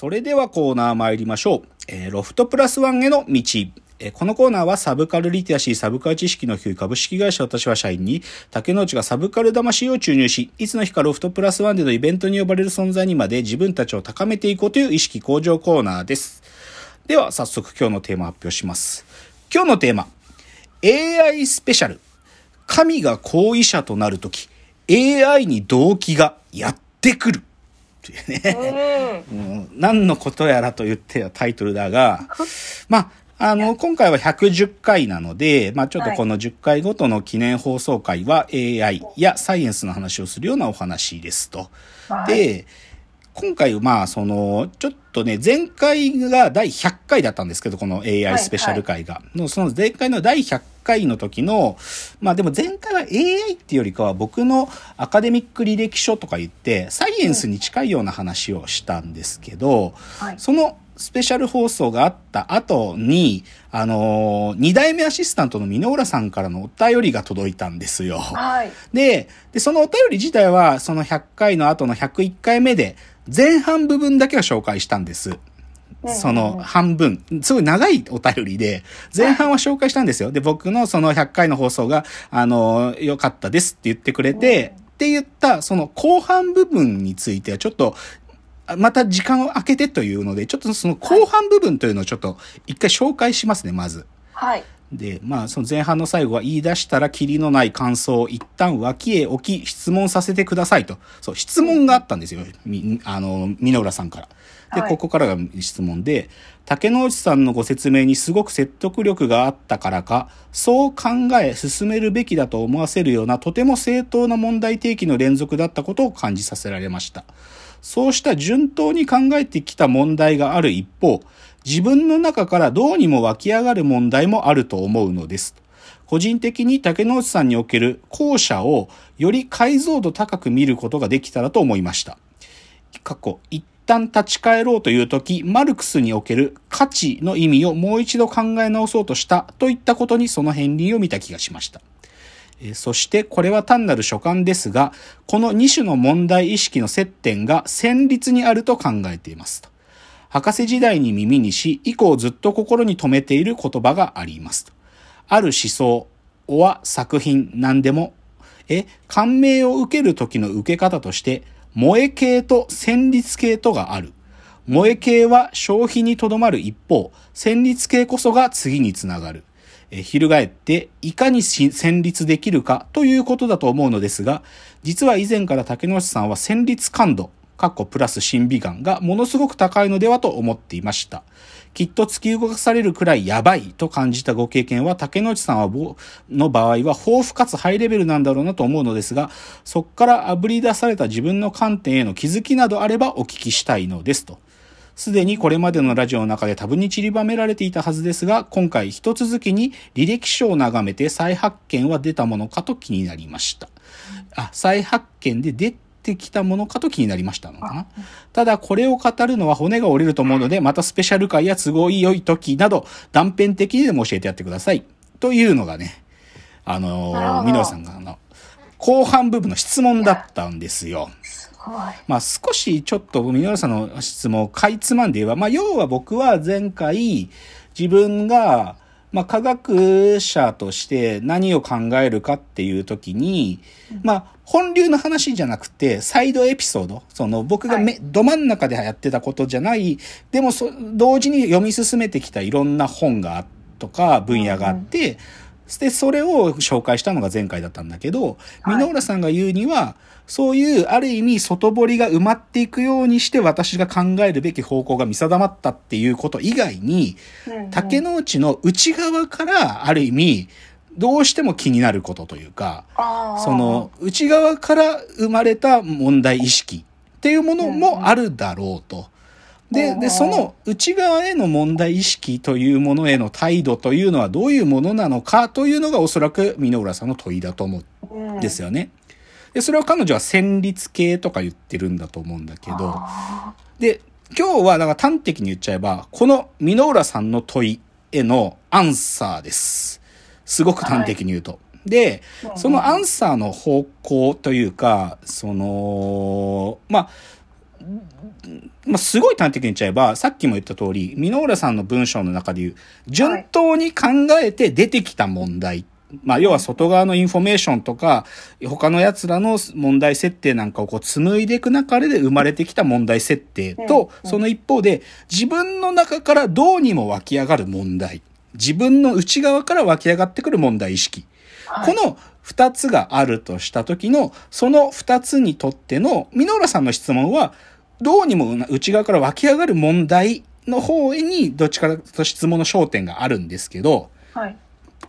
それではコーナー参りましょう。えー、ロフトプラスワンへの道。このコーナーはサブカルリテラシー、サブカル知識の低い株式会社私は社員に、竹之内がサブカル魂を注入し、いつの日かロフトプラスワンでのイベントに呼ばれる存在にまで自分たちを高めていこうという意識向上コーナーです。では、早速今日のテーマ発表します。今日のテーマ、AI スペシャル。神が行為者となるとき、AI に動機がやってくる。というね、うん、何のことやらと言ってはタイトルだが、まあ、あの、今回は110回なので、まあ、ちょっとこの10回ごとの記念放送回は AI やサイエンスの話をするようなお話ですと。で、今回、まあ、その、ちょっとね、前回が第100回だったんですけど、この AI スペシャル回が。はいはい、その前回の第100回の時の、まあでも前回は AI っていうよりかは僕のアカデミック履歴書とか言って、サイエンスに近いような話をしたんですけど、はい、そのスペシャル放送があった後に、あのー、二代目アシスタントの箕浦さんからのお便りが届いたんですよ。はい。で、で、そのお便り自体は、その100回の後の101回目で、前半部分だけは紹介したんです。その半分、すごい長いお便りで、前半は紹介したんですよ。で、僕のその100回の放送が、あの、良かったですって言ってくれて、って言った、その後半部分についてはちょっと、また時間を空けてというので、ちょっとその後半部分というのをちょっと一回紹介しますね、まず。はい。で、まあ、その前半の最後は言い出したら、キリのない感想を一旦脇へ置き、質問させてくださいと。そう、質問があったんですよ。み、あの、箕浦さんから。で、ここからが質問で、竹之内さんのご説明にすごく説得力があったからか、そう考え進めるべきだと思わせるようなとても正当な問題提起の連続だったことを感じさせられました。そうした順当に考えてきた問題がある一方、自分の中からどうにも湧き上がる問題もあると思うのです。個人的に竹之内さんにおける後者をより解像度高く見ることができたらと思いました。過去、一旦立ち返ろうという時、マルクスにおける価値の意味をもう一度考え直そうとしたといったことにその片鱗を見た気がしました。そしてこれは単なる所感ですが、この2種の問題意識の接点が戦律にあると考えていますと。博士時代に耳にし、以降ずっと心に留めている言葉がありますと。ある思想、は作品、何でも、え、感銘を受ける時の受け方として、萌え系と戦律系とがある。萌え系は消費にとどまる一方、戦律系こそが次につながる。え翻って、いかに戦律できるかということだと思うのですが、実は以前から竹之内さんは戦律感度、カッコプラス審美眼がものすごく高いのではと思っていました。きっと突き動かされるくらいやばいと感じたご経験は竹之内さんはの場合は豊富かつハイレベルなんだろうなと思うのですが、そこから炙り出された自分の観点への気づきなどあればお聞きしたいのですと。すでにこれまでのラジオの中で多分に散りばめられていたはずですが、今回一続きに履歴書を眺めて再発見は出たものかと気になりました。あ、再発見で出てきたものかと気になりましたのかな。ただこれを語るのは骨が折れると思うので、またスペシャル回や都合良い時など断片的にでも教えてやってください。というのがね、あのー、ミノさんがあの、後半部分の質問だったんですよ。まあ少しちょっとミノルさんの質問をかいつまんで言えば、まあ要は僕は前回自分がまあ、科学者として何を考えるかっていう時に、まあ、本流の話じゃなくて、サイドエピソード、その僕がめ、はい、ど真ん中でやってたことじゃない、でもそ、同時に読み進めてきたいろんな本がとか分野があって、で、それを紹介したのが前回だったんだけど、箕浦さんが言うには、そういう、ある意味、外堀が埋まっていくようにして私が考えるべき方向が見定まったっていうこと以外に、竹之内の内側から、ある意味、どうしても気になることというか、その、内側から生まれた問題意識っていうものもあるだろうと。で、で、その内側への問題意識というものへの態度というのはどういうものなのかというのがおそらく箕浦さんの問いだと思うんですよね。で、それを彼女は戦律系とか言ってるんだと思うんだけど、で、今日はだから端的に言っちゃえば、この箕浦さんの問いへのアンサーです。すごく端的に言うと。はい、で、そのアンサーの方向というか、その、まあ、まあ、すごい端的に言っちゃえば、さっきも言った通り、箕浦さんの文章の中で言う、順当に考えて出てきた問題。まあ、要は外側のインフォメーションとか、他の奴らの問題設定なんかをこう紡いでいく中で生まれてきた問題設定と、その一方で、自分の中からどうにも湧き上がる問題。自分の内側から湧き上がってくる問題意識。この二つがあるとした時の、その二つにとっての、箕浦さんの質問は、どうにも内側から湧き上がる問題の方に、どっちかと質問の焦点があるんですけど、はい。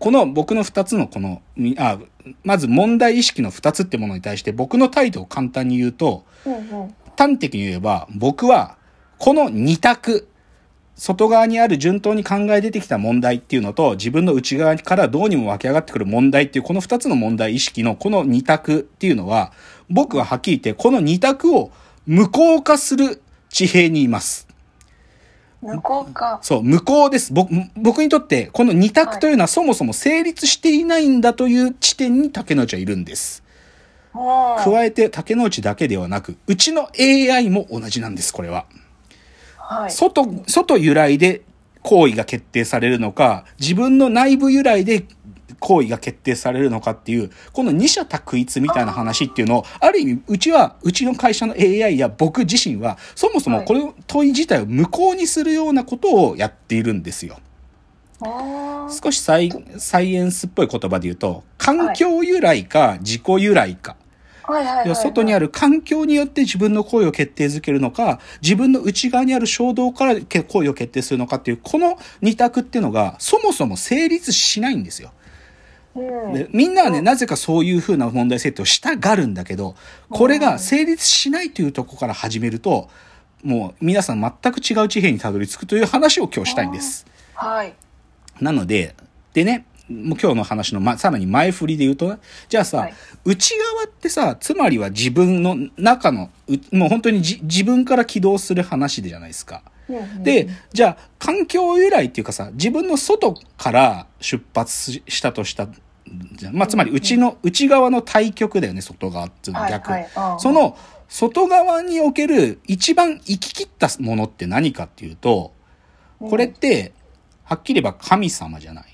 この僕の二つのこの、みあ、まず問題意識の二つってものに対して僕の態度を簡単に言うと、うんうん。端的に言えば僕はこの二択、外側にある順当に考え出てきた問題っていうのと自分の内側からどうにも湧き上がってくる問題っていうこの二つの問題意識のこの二択っていうのは僕ははっきり言ってこの二択を無効化する地平にいます。向こうか。そう、無効です。僕、僕にとって、この二択というのはそもそも成立していないんだという地点に竹之内はいるんです。は加えて竹之内だけではなく、うちの AI も同じなんです、これは。はい。外、外由来で行為が決定されるのか、自分の内部由来で行為が決定されるのかっていう、この二者択一みたいな話っていうのを、ある意味、うちは、うちの会社の AI や僕自身は、そもそもこの問い自体を無効にするようなことをやっているんですよ。少しサイサイエンスっぽい言葉で言うと、環境由来か自己由来か。はいはいはい、はい。外にある環境によって自分の行為を決定づけるのか、自分の内側にある衝動からけ行為を決定するのかっていう、この二択っていうのが、そもそも成立しないんですよ。うん。でみんなはね、なぜかそういう風な問題設定をしたがるんだけど、これが成立しないというところから始めると、もう皆さん全く違う地平にたどり着くという話を今日したいんです。はい。なので、でね、もう今日の話の、ま、さらに前振りで言うと、じゃあさ、はい。内側ってさ、つまりは自分の中の、うもう本当にじ自分から起動する話でじゃないですか。で、じゃあ、環境由来っていうかさ、自分の外から出発ししたとした、じゃあまあ、つまり、内の、内側の対極だよね、外側っていうのは逆。はい。はいうんその、外側における一番生き切ったものって何かっていうと、これって、はっきり言えば神様じゃない。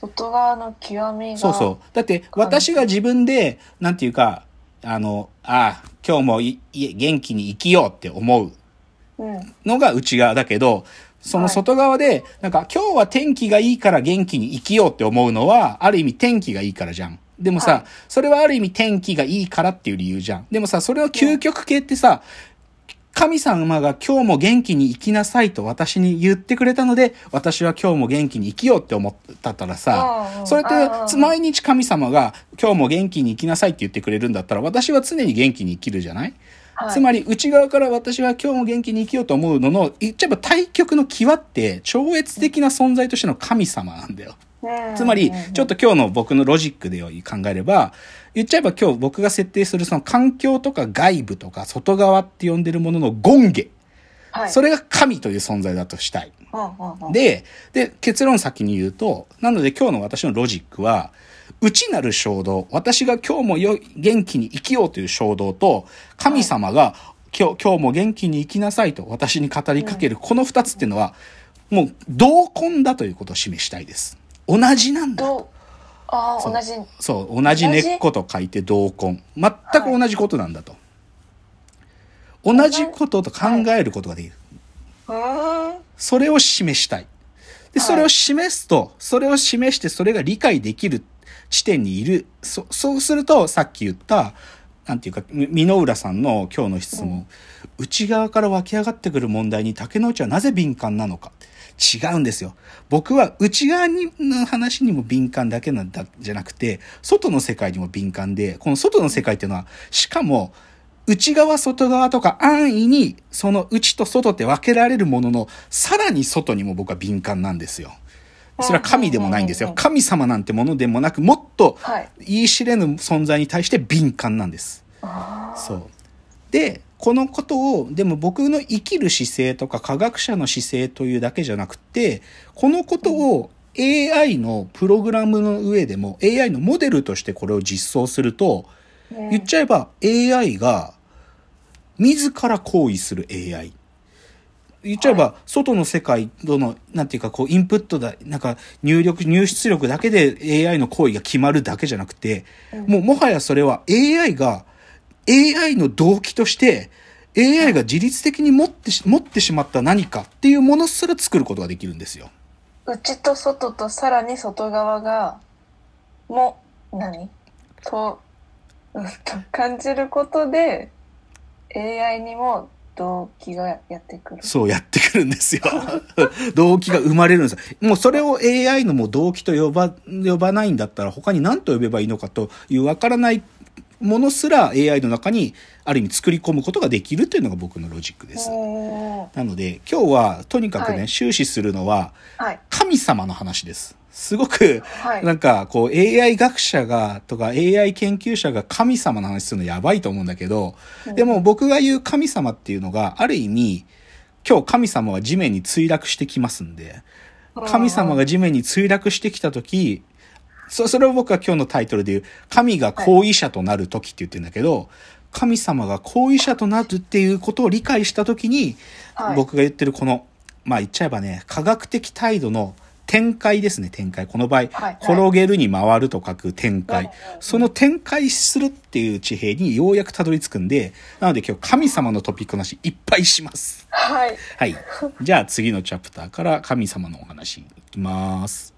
外側の極みが。そうそう。だって、私が自分で、なんていうか、あの、ああ、今日もいい元気に生きようって思う。のが内側だけど、その外側で、なんか今日は天気がいいから元気に生きようって思うのは、ある意味天気がいいからじゃん。でもさ、はいそれはある意味天気がいいからっていう理由じゃん。でもさ、それの究極系ってさ、神様が今日も元気に生きなさいと私に言ってくれたので、私は今日も元気に生きようって思ったったらさそれってうん毎日神様が今日も元気に生きなさいって言ってくれるんだったら、私は常に元気に生きるじゃない？はい。つまり内側から私は今日も元気に生きようと思うのの、言っちゃえば対極の際って超越的な存在としての神様なんだよ。うんつまりうん、ちょっと今日の僕のロジックで考えれば、言っちゃえば今日僕が設定するその環境とか外部とか外側って呼んでるものの権下。はい。それが神という存在だとしたい。で、で、結論先に言うと、なので今日の私のロジックは、内なる衝動、私が今日もよ元気に生きようという衝動と、神様が、今日、今日も元気に生きなさいと私に語りかける、この二つっていうのは、もう同根だということを示したいです。同じなんだ。ああ、同じ。そう、同じ根っこと書いて同根。全く同じことなんだと。同じことと考えることができる。うーん。それを示したい。で、はいそれを示すと、それを示してそれが理解できる地点にいる。そ、そうすると、さっき言った、なんていうか、み箕浦さんの今日の質問、内側から湧き上がってくる問題に竹之内はなぜ敏感なのか。違うんですよ。僕は内側にの話にも敏感だけなんだ、じゃなくて、外の世界にも敏感で、この外の世界っていうのは、しかも、内側外側とか安易にその内と外って分けられるもののさらに外にも僕は敏感なんですよ。それは神でもないんですよ。神様なんてものでもなくもっとはい。言い知れぬ存在に対して敏感なんです。あそう。で、このことを、でも僕の生きる姿勢とか科学者の姿勢というだけじゃなくて、このことを AI のプログラムの上でも AI のモデルとしてこれを実装すると、ー言っちゃえば AI が自ら行為する AI。言っちゃえば、外の世界との、なんていうか、こう、インプットだ、なんか、入力、入出力だけで AI の行為が決まるだけじゃなくて、もう、もはやそれは AI が、AI の動機として、AI が自律的に持ってし、持ってしまった何かっていうものすら作ることができるんですよ。内と外とさらに外側が、も、何？と、うんと感じることで、AI にも動機がやってくる。そうやってくるんですよ。動機が生まれるんですよ。もうそれを AI のもう動機と呼ば、呼ばないんだったら他に何と呼べばいいのかというわからないものすら AI の中にある意味作り込むことができるというのが僕のロジックです。なので今日はとにかくね、はい終始するのははい。神様の話です。すごく、はいなんかこう AI 学者がとか AI 研究者が神様の話するのやばいと思うんだけど、でも僕が言う神様っていうのがある意味今日神様は地面に墜落してきますんで、神様が地面に墜落してきた時、そそれを僕は今日のタイトルで言う、神が行為者となる時って言ってるんだけど、神様が行為者となるっていうことを理解した時に、はい僕が言ってるこの、まあ言っちゃえばね、科学的態度の展開ですね、展開。この場合、はい転げるに回ると書く展開。その展開するっていう地平にようやくたどり着くんで、なので今日神様のトピックの話いっぱいします。はい。はい。じゃあ次のチャプターから神様のお話いきます。